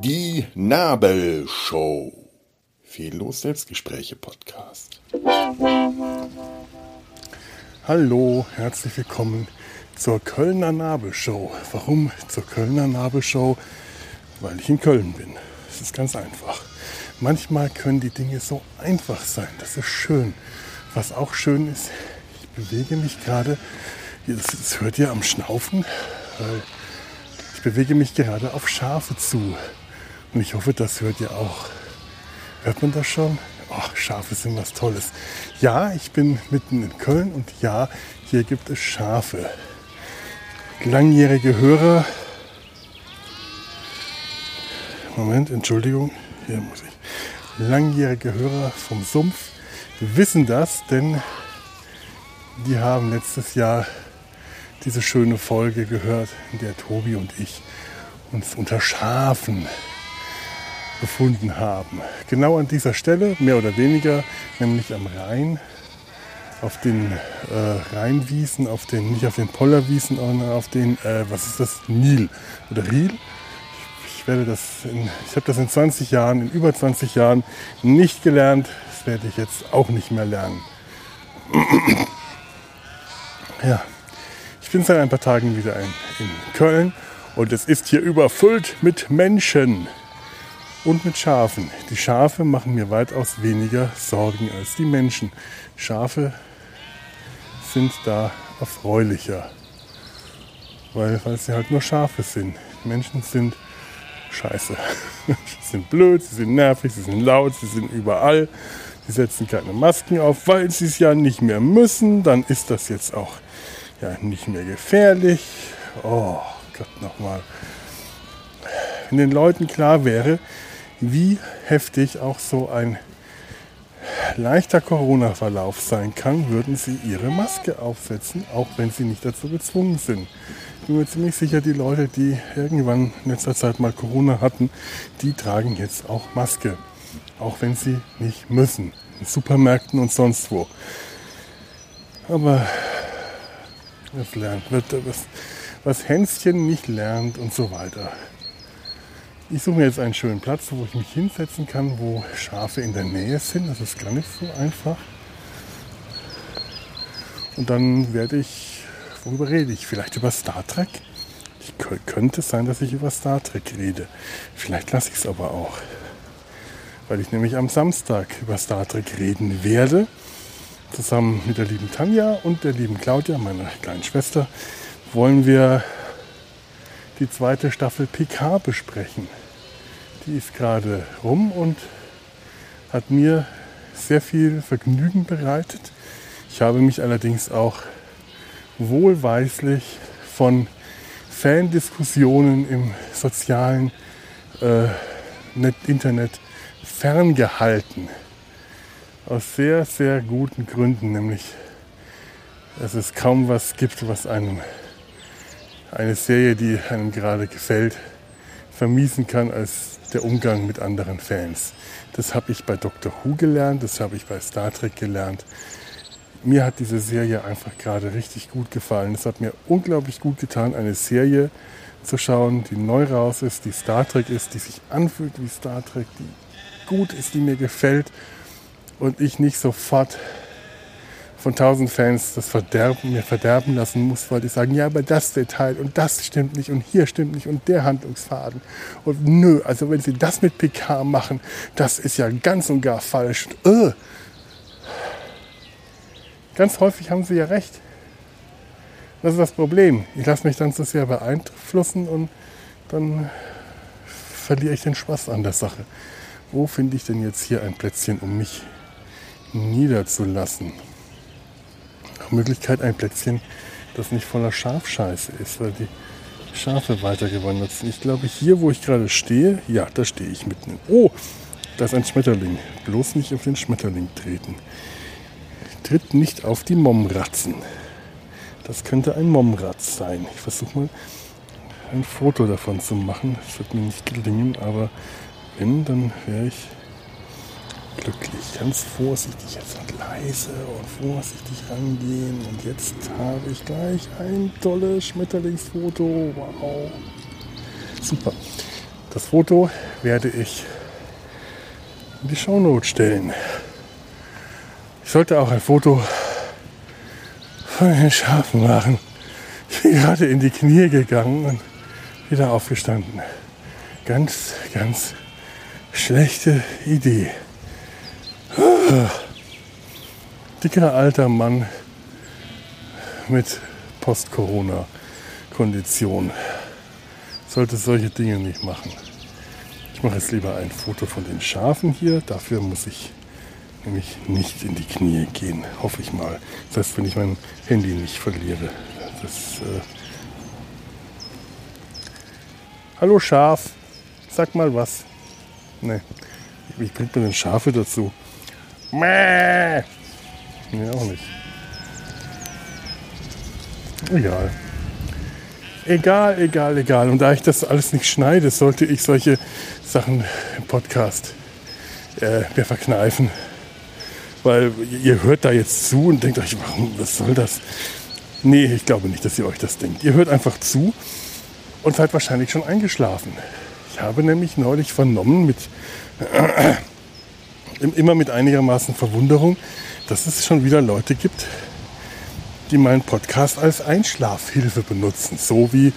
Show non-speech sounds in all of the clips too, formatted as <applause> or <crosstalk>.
Die Nabelshow. Fehllos Selbstgespräche Podcast. Hallo, herzlich willkommen zur Kölner Nabelshow. Warum zur Kölner Nabelshow? Weil ich in Köln bin. Es ist ganz einfach. Manchmal können die Dinge so einfach sein. Das ist schön. Was auch schön ist, bewege mich gerade, das hört ihr am Schnaufen, ich bewege mich gerade auf Schafe zu. Und ich hoffe, das hört ihr auch. Hört man das schon? Ach, Schafe sind was Tolles. Ja, ich bin mitten in Köln und ja, hier gibt es Schafe. Langjährige Hörer. Moment, Entschuldigung, hier muss ich. Langjährige Hörer vom Sumpf wissen das, denn die haben letztes Jahr diese schöne Folge gehört, in der Tobi und ich uns unter Schafen befunden haben. Genau an dieser Stelle, mehr oder weniger, nämlich am Rhein, auf den äh, Rheinwiesen, auf den, nicht auf den Pollerwiesen, sondern auf den, äh, was ist das, Nil oder Riel. Ich, ich habe das in 20 Jahren, in über 20 Jahren nicht gelernt. Das werde ich jetzt auch nicht mehr lernen. Ja, ich bin seit ein paar Tagen wieder in, in Köln und es ist hier überfüllt mit Menschen und mit Schafen. Die Schafe machen mir weitaus weniger Sorgen als die Menschen. Schafe sind da erfreulicher, weil, weil sie halt nur Schafe sind. Menschen sind scheiße. <laughs> sie sind blöd, sie sind nervig, sie sind laut, sie sind überall. Sie setzen keine Masken auf, weil sie es ja nicht mehr müssen. Dann ist das jetzt auch ja, nicht mehr gefährlich. Oh Gott nochmal. Wenn den Leuten klar wäre, wie heftig auch so ein leichter Corona-Verlauf sein kann, würden sie ihre Maske aufsetzen, auch wenn sie nicht dazu gezwungen sind. Ich bin mir ziemlich sicher, die Leute, die irgendwann in letzter Zeit mal Corona hatten, die tragen jetzt auch Maske, auch wenn sie nicht müssen, in Supermärkten und sonst wo. Aber das lernt, was, was Hänschen nicht lernt und so weiter. Ich suche mir jetzt einen schönen Platz, wo ich mich hinsetzen kann, wo Schafe in der Nähe sind. Das ist gar nicht so einfach. Und dann werde ich, worüber rede ich? Vielleicht über Star Trek? Ich könnte sein, dass ich über Star Trek rede. Vielleicht lasse ich es aber auch. Weil ich nämlich am Samstag über Star Trek reden werde. Zusammen mit der lieben Tanja und der lieben Claudia, meiner kleinen Schwester, wollen wir die zweite Staffel PK besprechen. Die ist gerade rum und hat mir sehr viel Vergnügen bereitet. Ich habe mich allerdings auch wohlweislich von Fandiskussionen im sozialen äh, Internet ferngehalten. Aus sehr, sehr guten Gründen, nämlich dass es kaum was gibt, was einem eine Serie, die einem gerade gefällt, vermiesen kann als der Umgang mit anderen Fans. Das habe ich bei Doctor Who gelernt, das habe ich bei Star Trek gelernt. Mir hat diese Serie einfach gerade richtig gut gefallen. Es hat mir unglaublich gut getan, eine Serie zu schauen, die neu raus ist, die Star Trek ist, die sich anfühlt wie Star Trek, die gut ist, die mir gefällt und ich nicht sofort von tausend Fans das Verderben, mir verderben lassen muss, weil die sagen, ja, aber das Detail und das stimmt nicht und hier stimmt nicht und der Handlungsfaden. Und nö, also wenn sie das mit PK machen, das ist ja ganz und gar falsch. Uh. Ganz häufig haben sie ja recht. Das ist das Problem. Ich lasse mich dann zu sehr beeinflussen und dann verliere ich den Spaß an der Sache. Wo finde ich denn jetzt hier ein Plätzchen, um mich niederzulassen? nach Möglichkeit ein Plätzchen, das nicht voller Schafscheiße ist, weil die Schafe weitergewandert sind. Ich glaube, hier, wo ich gerade stehe, ja, da stehe ich mitten. Oh, da ist ein Schmetterling. Bloß nicht auf den Schmetterling treten. Tritt nicht auf die Momratzen. Das könnte ein Momratz sein. Ich versuche mal ein Foto davon zu machen. Das wird mir nicht gelingen, aber wenn, dann werde ich glücklich. Ganz vorsichtig jetzt und leise und vorsichtig rangehen. Und jetzt habe ich gleich ein tolles Schmetterlingsfoto. Wow. Super. Das Foto werde ich in die Shownote stellen. Ich sollte auch ein Foto von den Schafen machen. Ich bin gerade in die Knie gegangen und wieder aufgestanden. Ganz, ganz schlechte Idee. Dicker alter Mann mit Post-Corona-Kondition sollte solche Dinge nicht machen. Ich mache jetzt lieber ein Foto von den Schafen hier. Dafür muss ich nämlich nicht in die Knie gehen, hoffe ich mal. Das heißt, wenn ich mein Handy nicht verliere. Das, äh Hallo Schaf, sag mal was. Nee, wie bringt man denn Schafe dazu? Mäh. Nee, auch nicht. Egal. Egal, egal, egal. Und da ich das alles nicht schneide, sollte ich solche Sachen im Podcast äh, mir verkneifen. Weil ihr hört da jetzt zu und denkt euch, warum, was soll das? Nee, ich glaube nicht, dass ihr euch das denkt. Ihr hört einfach zu und seid wahrscheinlich schon eingeschlafen. Ich habe nämlich neulich vernommen, mit, immer mit einigermaßen Verwunderung, dass es schon wieder Leute gibt, die meinen Podcast als Einschlafhilfe benutzen. So wie,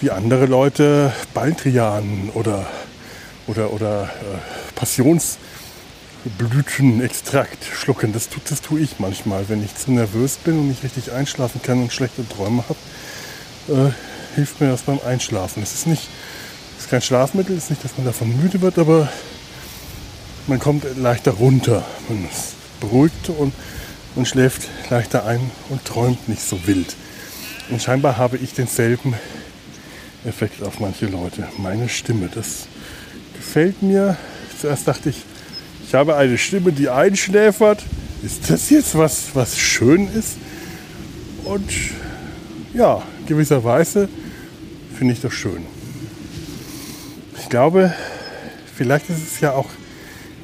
wie andere Leute Baldrian oder, oder, oder äh, Passionsblütenextrakt schlucken. Das, tut, das tue ich manchmal, wenn ich zu nervös bin und nicht richtig einschlafen kann und schlechte Träume habe. Äh, hilft mir das beim Einschlafen. Es ist es ist kein Schlafmittel, es ist nicht, dass man davon müde wird, aber man kommt leichter runter. Man ist beruhigt und, und schläft leichter ein und träumt nicht so wild. Und scheinbar habe ich denselben Effekt auf manche Leute. Meine Stimme, das gefällt mir. Zuerst dachte ich, ich habe eine Stimme, die einschläfert. Ist das jetzt was, was schön ist? Und ja, gewisserweise finde ich das schön. Ich glaube, vielleicht ist es ja auch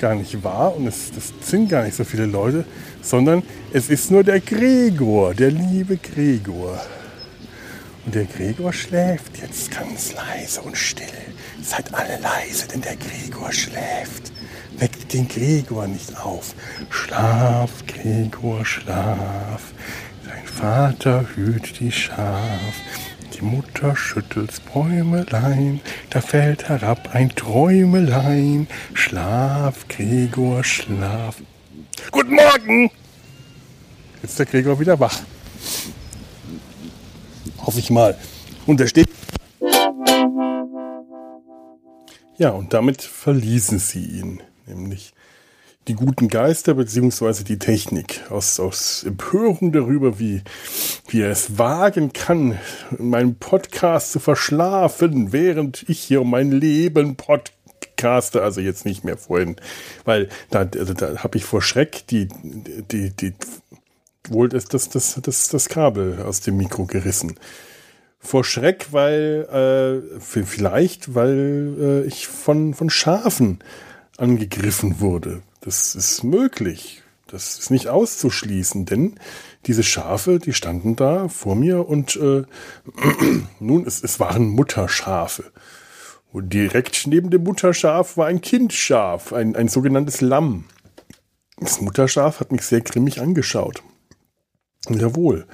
gar nicht wahr und es, das sind gar nicht so viele Leute, sondern es ist nur der Gregor, der liebe Gregor. Und der Gregor schläft jetzt ganz leise und still. Seid alle leise, denn der Gregor schläft. Weckt den Gregor nicht auf. Schlaf, Gregor, schlaf. Dein Vater hüt die Schaf. Die Mutter schüttelt's Bäumelein, da fällt herab ein Träumelein. Schlaf, Gregor, schlaf. Guten Morgen! Jetzt ist der Gregor wieder wach. Hoffe ich mal. Und er steht. Ja, und damit verließen sie ihn, nämlich die guten Geister beziehungsweise die Technik aus, aus Empörung darüber, wie, wie er es wagen kann, meinen Podcast zu verschlafen, während ich hier um mein Leben podcaste, also jetzt nicht mehr vorhin, weil da, also da habe ich vor Schreck die, die, die, wohl das, das, das, das, das Kabel aus dem Mikro gerissen. Vor Schreck, weil, äh, vielleicht, weil äh, ich von, von Schafen angegriffen wurde. Das ist möglich. Das ist nicht auszuschließen, denn diese Schafe, die standen da vor mir und äh, <clears throat> nun, es, es waren Mutterschafe. Und direkt neben dem Mutterschaf war ein Kindschaf, ein, ein sogenanntes Lamm. Das Mutterschaf hat mich sehr grimmig angeschaut. Jawohl.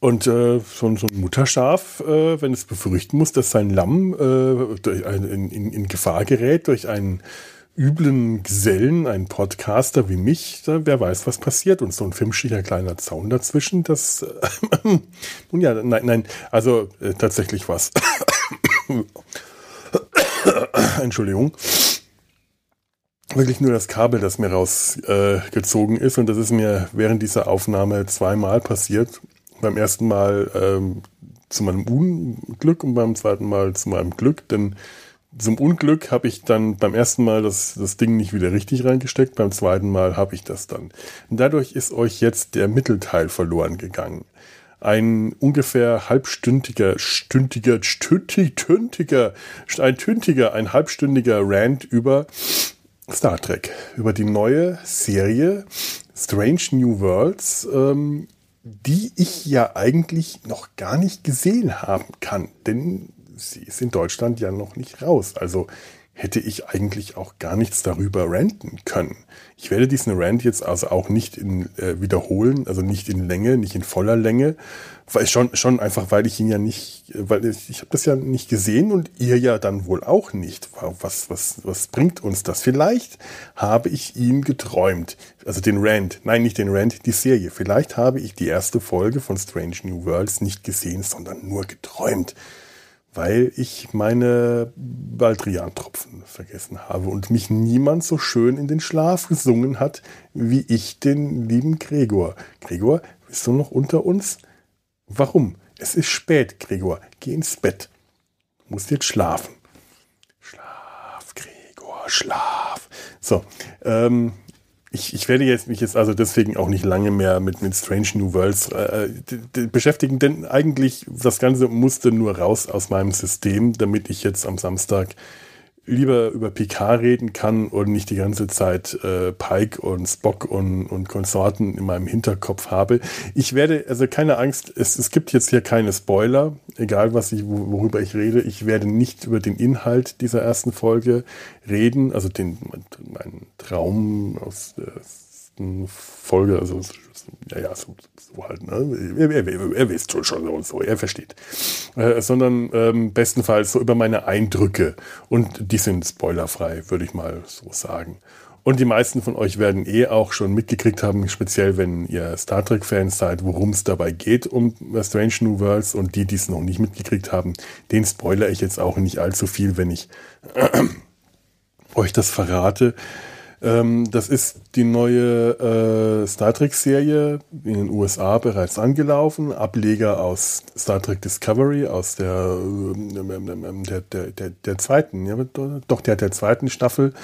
Und äh, so, so ein Mutterschaf, äh, wenn es befürchten muss, dass sein Lamm äh, ein, in, in Gefahr gerät durch einen üblen Gesellen, ein Podcaster wie mich, da, wer weiß, was passiert. Und so ein filmschicher kleiner Zaun dazwischen, das, äh, <laughs> nun ja, nein, nein, also äh, tatsächlich was. <coughs> Entschuldigung. Wirklich nur das Kabel, das mir rausgezogen äh, ist. Und das ist mir während dieser Aufnahme zweimal passiert. Beim ersten Mal ähm, zu meinem Unglück und beim zweiten Mal zu meinem Glück, denn zum Unglück habe ich dann beim ersten Mal das, das Ding nicht wieder richtig reingesteckt, beim zweiten Mal habe ich das dann. Und dadurch ist euch jetzt der Mittelteil verloren gegangen. Ein ungefähr halbstündiger, stündiger, stündig, tündiger, ein tündiger, ein halbstündiger Rant über Star Trek, über die neue Serie Strange New Worlds, ähm, die ich ja eigentlich noch gar nicht gesehen haben kann, denn sie ist in Deutschland ja noch nicht raus. Also hätte ich eigentlich auch gar nichts darüber ranten können. Ich werde diesen Rant jetzt also auch nicht in, äh, wiederholen, also nicht in Länge, nicht in voller Länge, weil schon schon einfach, weil ich ihn ja nicht, weil ich, ich habe das ja nicht gesehen und ihr ja dann wohl auch nicht. Was was was bringt uns das? Vielleicht habe ich ihn geträumt, also den Rant, nein nicht den Rant, die Serie. Vielleicht habe ich die erste Folge von Strange New Worlds nicht gesehen, sondern nur geträumt weil ich meine Baldrian-Tropfen vergessen habe und mich niemand so schön in den Schlaf gesungen hat, wie ich den lieben Gregor. Gregor, bist du noch unter uns? Warum? Es ist spät, Gregor. Geh ins Bett. Du musst jetzt schlafen. Schlaf, Gregor, schlaf. So, ähm, ich, ich werde jetzt mich jetzt also deswegen auch nicht lange mehr mit, mit Strange New Worlds äh, beschäftigen, denn eigentlich das Ganze musste nur raus aus meinem System, damit ich jetzt am Samstag lieber über PK reden kann und nicht die ganze Zeit äh, Pike und Spock und, und Konsorten in meinem Hinterkopf habe. Ich werde, also keine Angst, es, es gibt jetzt hier keine Spoiler, egal was ich, worüber ich rede. Ich werde nicht über den Inhalt dieser ersten Folge reden, also den, mein Traum aus der ersten Folge, also ja, ja, so, so halt, ne? Er, er, er, er wisst schon, so und so, er versteht. Äh, sondern ähm, bestenfalls so über meine Eindrücke. Und die sind spoilerfrei, würde ich mal so sagen. Und die meisten von euch werden eh auch schon mitgekriegt haben, speziell wenn ihr Star Trek-Fans seid, worum es dabei geht um Strange New Worlds. Und die, die es noch nicht mitgekriegt haben, den spoilere ich jetzt auch nicht allzu viel, wenn ich äh, <clears throat> euch das verrate. Ähm, das ist die neue äh, Star Trek-Serie in den USA bereits angelaufen. Ableger aus Star Trek Discovery, aus der, äh, der, der, der, der zweiten, ja, doch der, der zweiten Staffel.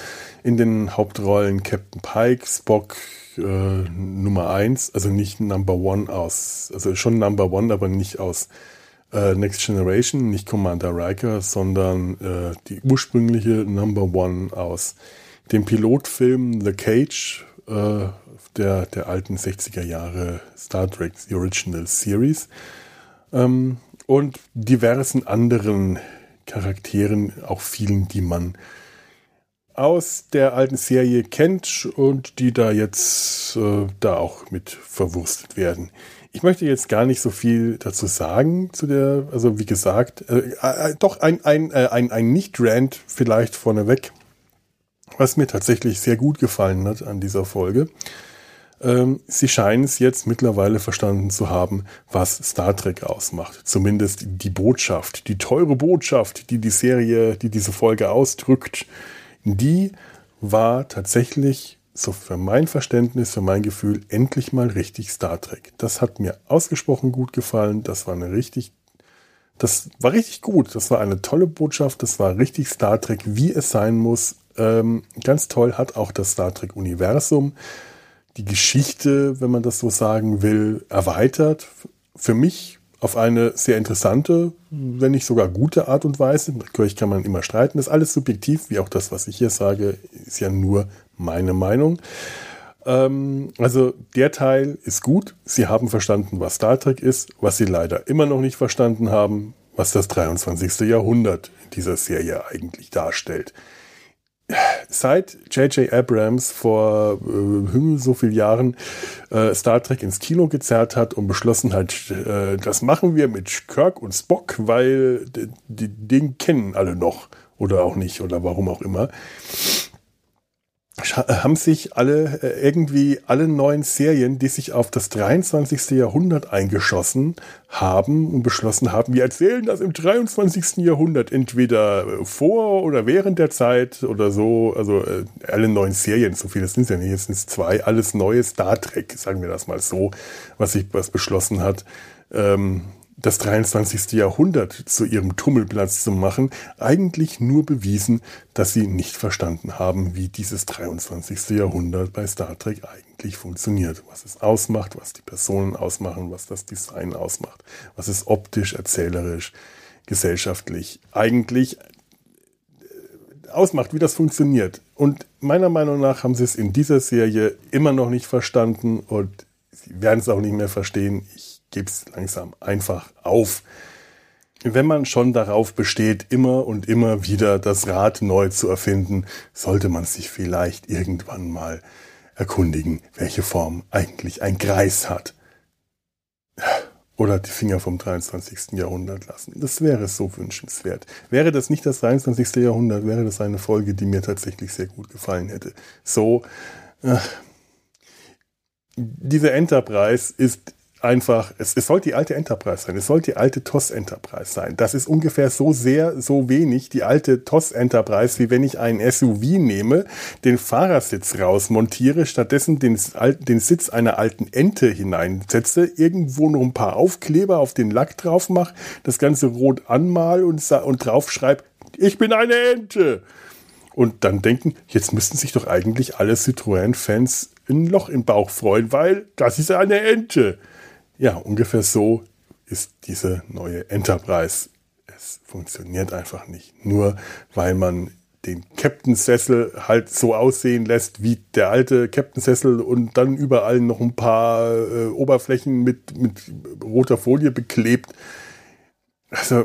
In den Hauptrollen Captain Pike, Spock, äh, Nummer 1, also nicht Number One aus, also schon Number One, aber nicht aus äh, Next Generation, nicht Commander Riker, sondern äh, die ursprüngliche Number One aus dem Pilotfilm The Cage äh, der, der alten 60er Jahre Star Trek The Original Series ähm, und diversen anderen Charakteren, auch vielen, die man aus der alten Serie kennt und die da jetzt äh, da auch mit verwurstet werden. Ich möchte jetzt gar nicht so viel dazu sagen zu der, also wie gesagt, äh, äh, doch ein, ein, äh, ein, ein Nicht-Rant vielleicht vorneweg was mir tatsächlich sehr gut gefallen hat an dieser Folge. Ähm, sie scheinen es jetzt mittlerweile verstanden zu haben, was Star Trek ausmacht. Zumindest die Botschaft, die teure Botschaft, die die Serie, die diese Folge ausdrückt, die war tatsächlich, so für mein Verständnis, für mein Gefühl, endlich mal richtig Star Trek. Das hat mir ausgesprochen gut gefallen. Das war eine richtig, das war richtig gut. Das war eine tolle Botschaft. Das war richtig Star Trek, wie es sein muss ähm, ganz toll hat auch das Star Trek-Universum die Geschichte, wenn man das so sagen will, erweitert. Für mich auf eine sehr interessante, wenn nicht sogar gute Art und Weise. Natürlich kann man immer streiten. Das ist alles subjektiv, wie auch das, was ich hier sage, ist ja nur meine Meinung. Ähm, also der Teil ist gut. Sie haben verstanden, was Star Trek ist, was sie leider immer noch nicht verstanden haben, was das 23. Jahrhundert in dieser Serie eigentlich darstellt seit J.J. Abrams vor äh, so vielen Jahren äh, Star Trek ins Kino gezerrt hat und beschlossen hat, äh, das machen wir mit Kirk und Spock, weil den kennen alle noch oder auch nicht oder warum auch immer haben sich alle äh, irgendwie alle neuen Serien, die sich auf das 23. Jahrhundert eingeschossen haben und beschlossen haben, wir erzählen das im 23. Jahrhundert entweder vor oder während der Zeit oder so, also äh, alle neuen Serien, so viele sind es ja nicht, jetzt sind es zwei, alles neue Star Trek, sagen wir das mal so, was sich was beschlossen hat. Ähm, das 23. Jahrhundert zu ihrem Tummelplatz zu machen, eigentlich nur bewiesen, dass sie nicht verstanden haben, wie dieses 23. Jahrhundert bei Star Trek eigentlich funktioniert. Was es ausmacht, was die Personen ausmachen, was das Design ausmacht, was es optisch, erzählerisch, gesellschaftlich eigentlich äh, ausmacht, wie das funktioniert. Und meiner Meinung nach haben sie es in dieser Serie immer noch nicht verstanden und sie werden es auch nicht mehr verstehen. Ich gebe es langsam einfach auf. Wenn man schon darauf besteht, immer und immer wieder das Rad neu zu erfinden, sollte man sich vielleicht irgendwann mal erkundigen, welche Form eigentlich ein Kreis hat. Oder die Finger vom 23. Jahrhundert lassen. Das wäre so wünschenswert. Wäre das nicht das 23. Jahrhundert, wäre das eine Folge, die mir tatsächlich sehr gut gefallen hätte. So, äh, diese Enterprise ist einfach, es, es sollte die alte Enterprise sein, es sollte die alte TOS Enterprise sein. Das ist ungefähr so sehr, so wenig die alte TOS Enterprise, wie wenn ich einen SUV nehme, den Fahrersitz rausmontiere, stattdessen den, den Sitz einer alten Ente hineinsetze, irgendwo noch ein paar Aufkleber auf den Lack drauf mache, das Ganze rot anmal und, und drauf schreibe, ich bin eine Ente. Und dann denken, jetzt müssten sich doch eigentlich alle Citroën-Fans ein Loch im Bauch freuen, weil das ist eine Ente. Ja, ungefähr so ist diese neue Enterprise. Es funktioniert einfach nicht. Nur weil man den Captain-Sessel halt so aussehen lässt wie der alte Captain-Sessel und dann überall noch ein paar äh, Oberflächen mit, mit roter Folie beklebt. Also,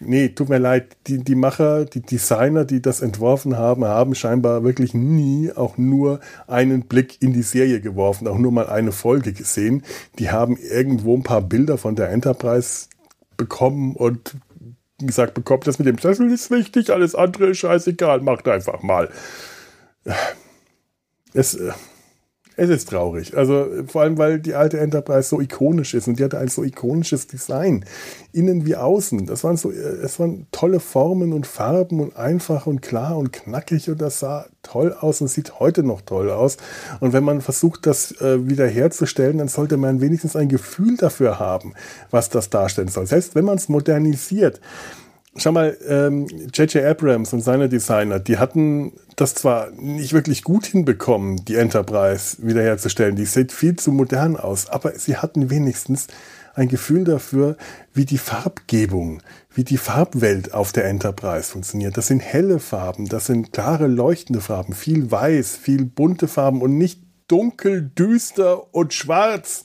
nee, tut mir leid, die, die Macher, die Designer, die das entworfen haben, haben scheinbar wirklich nie auch nur einen Blick in die Serie geworfen, auch nur mal eine Folge gesehen. Die haben irgendwo ein paar Bilder von der Enterprise bekommen und gesagt bekommen, das mit dem Sessel ist wichtig, alles andere ist scheißegal, macht einfach mal. Es, äh, es ist traurig. Also vor allem, weil die alte Enterprise so ikonisch ist und die hatte ein so ikonisches Design. Innen wie außen. Das waren so, es waren tolle Formen und Farben und einfach und klar und knackig und das sah toll aus und sieht heute noch toll aus. Und wenn man versucht, das äh, wiederherzustellen, dann sollte man wenigstens ein Gefühl dafür haben, was das darstellen soll. Selbst wenn man es modernisiert schau mal, J.J. Ähm, Abrams und seine Designer, die hatten das zwar nicht wirklich gut hinbekommen, die Enterprise wiederherzustellen. Die sieht viel zu modern aus, aber sie hatten wenigstens ein Gefühl dafür, wie die Farbgebung, wie die Farbwelt auf der Enterprise funktioniert. Das sind helle Farben, das sind klare, leuchtende Farben, viel weiß, viel bunte Farben und nicht dunkel, düster und schwarz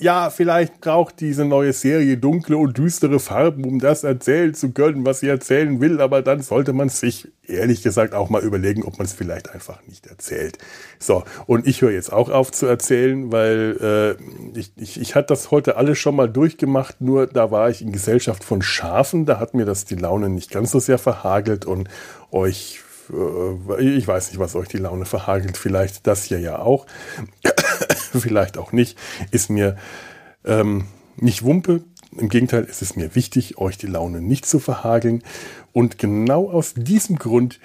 ja, vielleicht braucht diese neue Serie dunkle und düstere Farben, um das erzählen zu können, was sie erzählen will, aber dann sollte man sich ehrlich gesagt auch mal überlegen, ob man es vielleicht einfach nicht erzählt. So, und ich höre jetzt auch auf zu erzählen, weil äh, ich, ich, ich hatte das heute alles schon mal durchgemacht, nur da war ich in Gesellschaft von Schafen, da hat mir das die Laune nicht ganz so sehr verhagelt und euch äh, ich weiß nicht, was euch die Laune verhagelt, vielleicht das hier ja auch, <laughs> vielleicht auch nicht, ist mir ähm, nicht Wumpe. Im Gegenteil, ist es mir wichtig, euch die Laune nicht zu verhageln. Und genau aus diesem Grund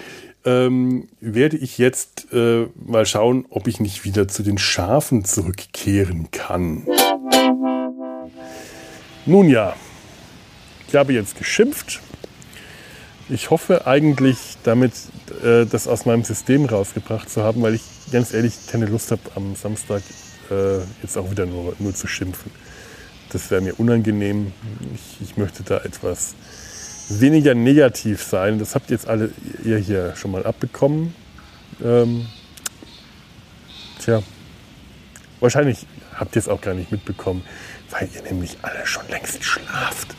ähm, werde ich jetzt äh, mal schauen, ob ich nicht wieder zu den Schafen zurückkehren kann. Nun ja, ich habe jetzt geschimpft, ich hoffe eigentlich damit, äh, das aus meinem System rausgebracht zu haben, weil ich ganz ehrlich keine Lust habe, am Samstag äh, jetzt auch wieder nur, nur zu schimpfen. Das wäre mir unangenehm. Ich, ich, möchte da etwas weniger negativ sein. Das habt ihr jetzt alle ihr hier schon mal abbekommen. Ähm, tja, wahrscheinlich habt ihr es auch gar nicht mitbekommen, weil ihr nämlich alle schon längst schlaft.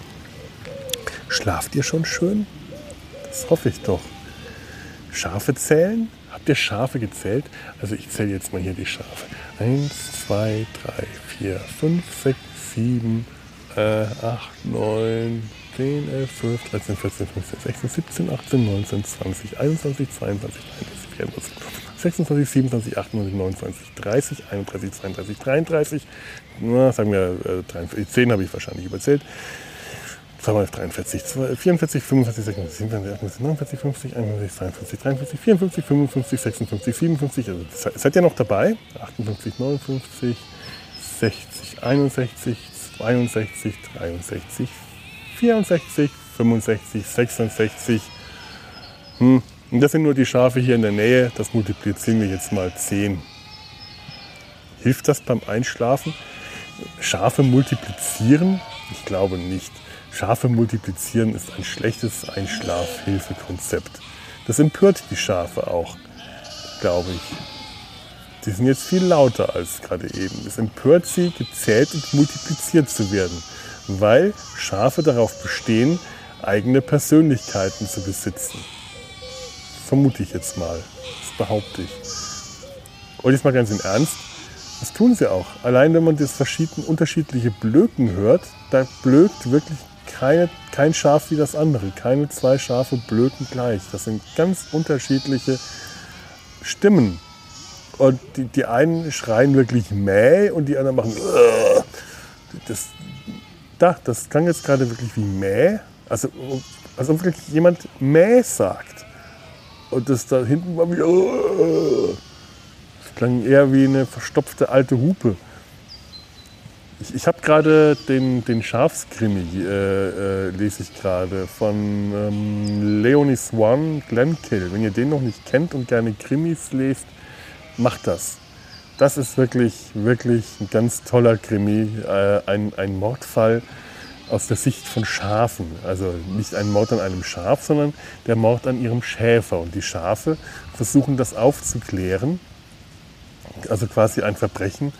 Schlaft ihr schon schön? Das hoffe ich doch. Schafe zählen? Ihr Schafe gezählt? Also ich zähle jetzt mal hier die Schafe. 1, 2, 3, 4, 5, 6, 7, äh, 8, 9, 10, 11, 12, 13, 14, 15, 16, 17, 18, 19, 20, 21, 22, 23, 24, 26, 27, 28, 29, 30, 31, 32, 33, na, sagen wir äh, 43, 10 habe ich wahrscheinlich überzählt. 2 43, 44, 45, 56, 57, 58, 59, 50, 51, 52, 53, 54, 55, 57, also seid ihr noch dabei? 58, 59, 60, 61, 62, 63, 64, 65, 66. Hm. Und das sind nur die Schafe hier in der Nähe. Das multiplizieren wir jetzt mal 10. Hilft das beim Einschlafen? Schafe multiplizieren? Ich glaube nicht. Schafe multiplizieren ist ein schlechtes Einschlafhilfekonzept. Das empört die Schafe auch, glaube ich. Die sind jetzt viel lauter als gerade eben. Es empört sie, gezählt und multipliziert zu werden, weil Schafe darauf bestehen, eigene Persönlichkeiten zu besitzen. Vermute ich jetzt mal. Das behaupte ich. Und jetzt mal ganz im Ernst. Das tun sie auch. Allein wenn man das verschiedene, unterschiedliche Blöken hört, da blökt wirklich keine, kein Schaf wie das andere. Keine zwei Schafe blöken gleich. Das sind ganz unterschiedliche Stimmen. Und die, die einen schreien wirklich Mäh und die anderen machen. Das, da, das klang jetzt gerade wirklich wie Mäh. Also, als ob wirklich jemand Mäh sagt. Und das da hinten war wie. Das klang eher wie eine verstopfte alte Hupe. Ich, ich habe gerade den, den Schafskrimi, äh, äh, lese ich gerade, von ähm, Leonie Swan, Glenkill. Wenn ihr den noch nicht kennt und gerne Krimis lest, macht das. Das ist wirklich, wirklich ein ganz toller Krimi, äh, ein, ein Mordfall aus der Sicht von Schafen. Also nicht ein Mord an einem Schaf, sondern der Mord an ihrem Schäfer. Und die Schafe versuchen das aufzuklären, also quasi ein Verbrechen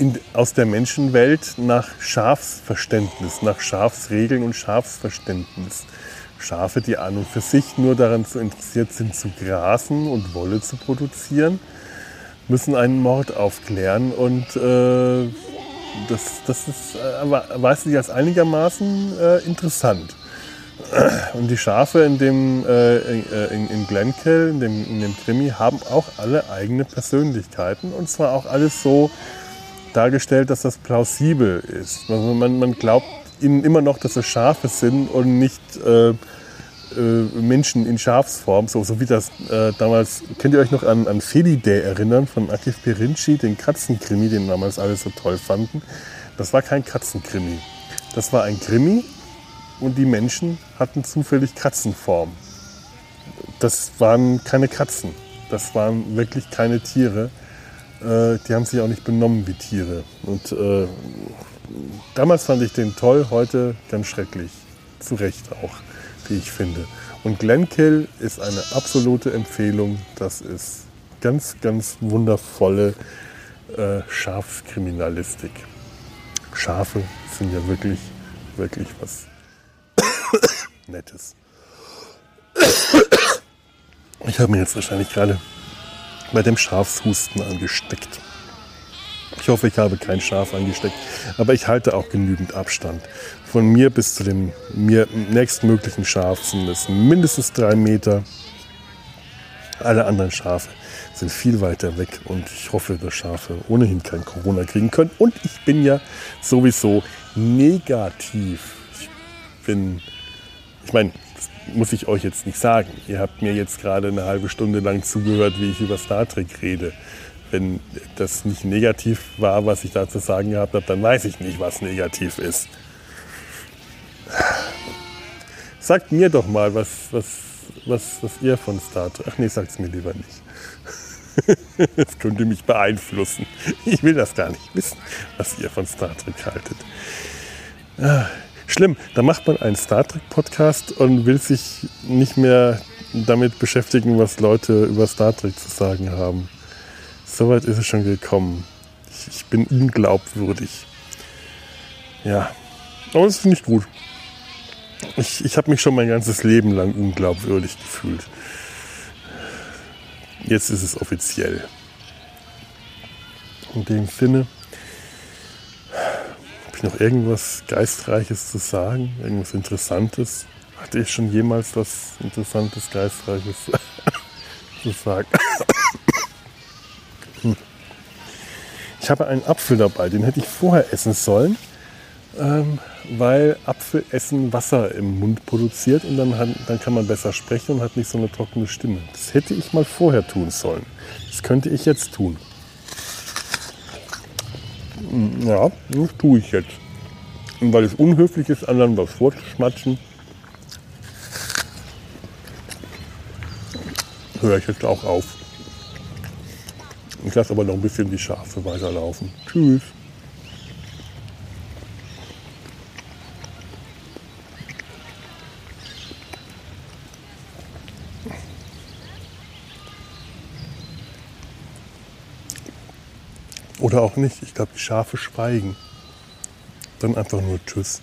in, aus der Menschenwelt nach Schafsverständnis, nach Schafsregeln und Schafsverständnis. Schafe, die an und für sich nur daran zu interessiert sind, zu grasen und Wolle zu produzieren, müssen einen Mord aufklären und äh, das, das ist, äh, weiß ich als einigermaßen äh, interessant. Und die Schafe in dem äh, in, in Glenkill, in dem, in dem Krimi, haben auch alle eigene Persönlichkeiten und zwar auch alles so dargestellt, dass das plausibel ist. Also man, man glaubt ihnen immer noch, dass es Schafe sind und nicht äh, äh, Menschen in Schafsform, so, so wie das äh, damals, könnt ihr euch noch an, an Felidae erinnern von Akif Perinci, den Katzenkrimi, den damals alle so toll fanden. Das war kein Katzenkrimi. Das war ein Krimi und die Menschen hatten zufällig Katzenform. Das waren keine Katzen. Das waren wirklich keine Tiere. Äh, die haben sich auch nicht benommen wie Tiere. Und äh, damals fand ich den toll, heute ganz schrecklich. Zu Recht auch, wie ich finde. Und Glenkill ist eine absolute Empfehlung. Das ist ganz, ganz wundervolle äh, Schafskriminalistik. Schafe sind ja wirklich, wirklich was <coughs> Nettes. <coughs> Ich habe mir jetzt wahrscheinlich gerade bei dem Schafshusten angesteckt. Ich hoffe, ich habe kein Schaf angesteckt, aber ich halte auch genügend Abstand. Von mir bis zu dem mir nächstmöglichen Schaf sind es mindestens drei Meter. Alle anderen Schafe sind viel weiter weg und ich hoffe, dass Schafe ohnehin kein Corona kriegen können. Und ich bin ja sowieso negativ. Ich bin, ich meine, muss ich euch jetzt nicht sagen. Ihr habt mir jetzt gerade eine halbe Stunde lang zugehört, wie ich über Star Trek rede. Wenn das nicht negativ war, was ich da zu sagen gehabt habe, dann weiß ich nicht, was negativ ist. Sagt mir doch mal, was, was, was, was ihr von Star Trek. Ach nee, sagt es mir lieber nicht. <laughs> Das könnte mich beeinflussen. Ich will das gar nicht wissen, was ihr von Star Trek haltet. Schlimm, da macht man einen Star Trek-Podcast und will sich nicht mehr damit beschäftigen, was Leute über Star Trek zu sagen haben. Soweit ist es schon gekommen. Ich, ich bin unglaubwürdig. Ja, aber das finde ich gut. Ich, ich habe mich schon mein ganzes Leben lang unglaubwürdig gefühlt. Jetzt ist es offiziell. In dem Sinne ich noch irgendwas Geistreiches zu sagen? Irgendwas Interessantes? Hatte ich schon jemals was Interessantes, Geistreiches <laughs> zu sagen? Ich habe einen Apfel dabei, den hätte ich vorher essen sollen, ähm, weil Apfelessen Wasser im Mund produziert und dann, dann kann man besser sprechen und hat nicht so eine trockene Stimme. Das hätte ich mal vorher tun sollen. Das könnte ich jetzt tun. Hm, ja, das tue ich jetzt. Und weil es unhöflich ist, anderen was vorzuschmatzen, höre ich jetzt auch auf. Ich lasse aber noch ein bisschen die Schafe weiterlaufen. Tschüss. Oder auch nicht. Ich glaube, die Schafe schweigen. Dann einfach nur Tschüss.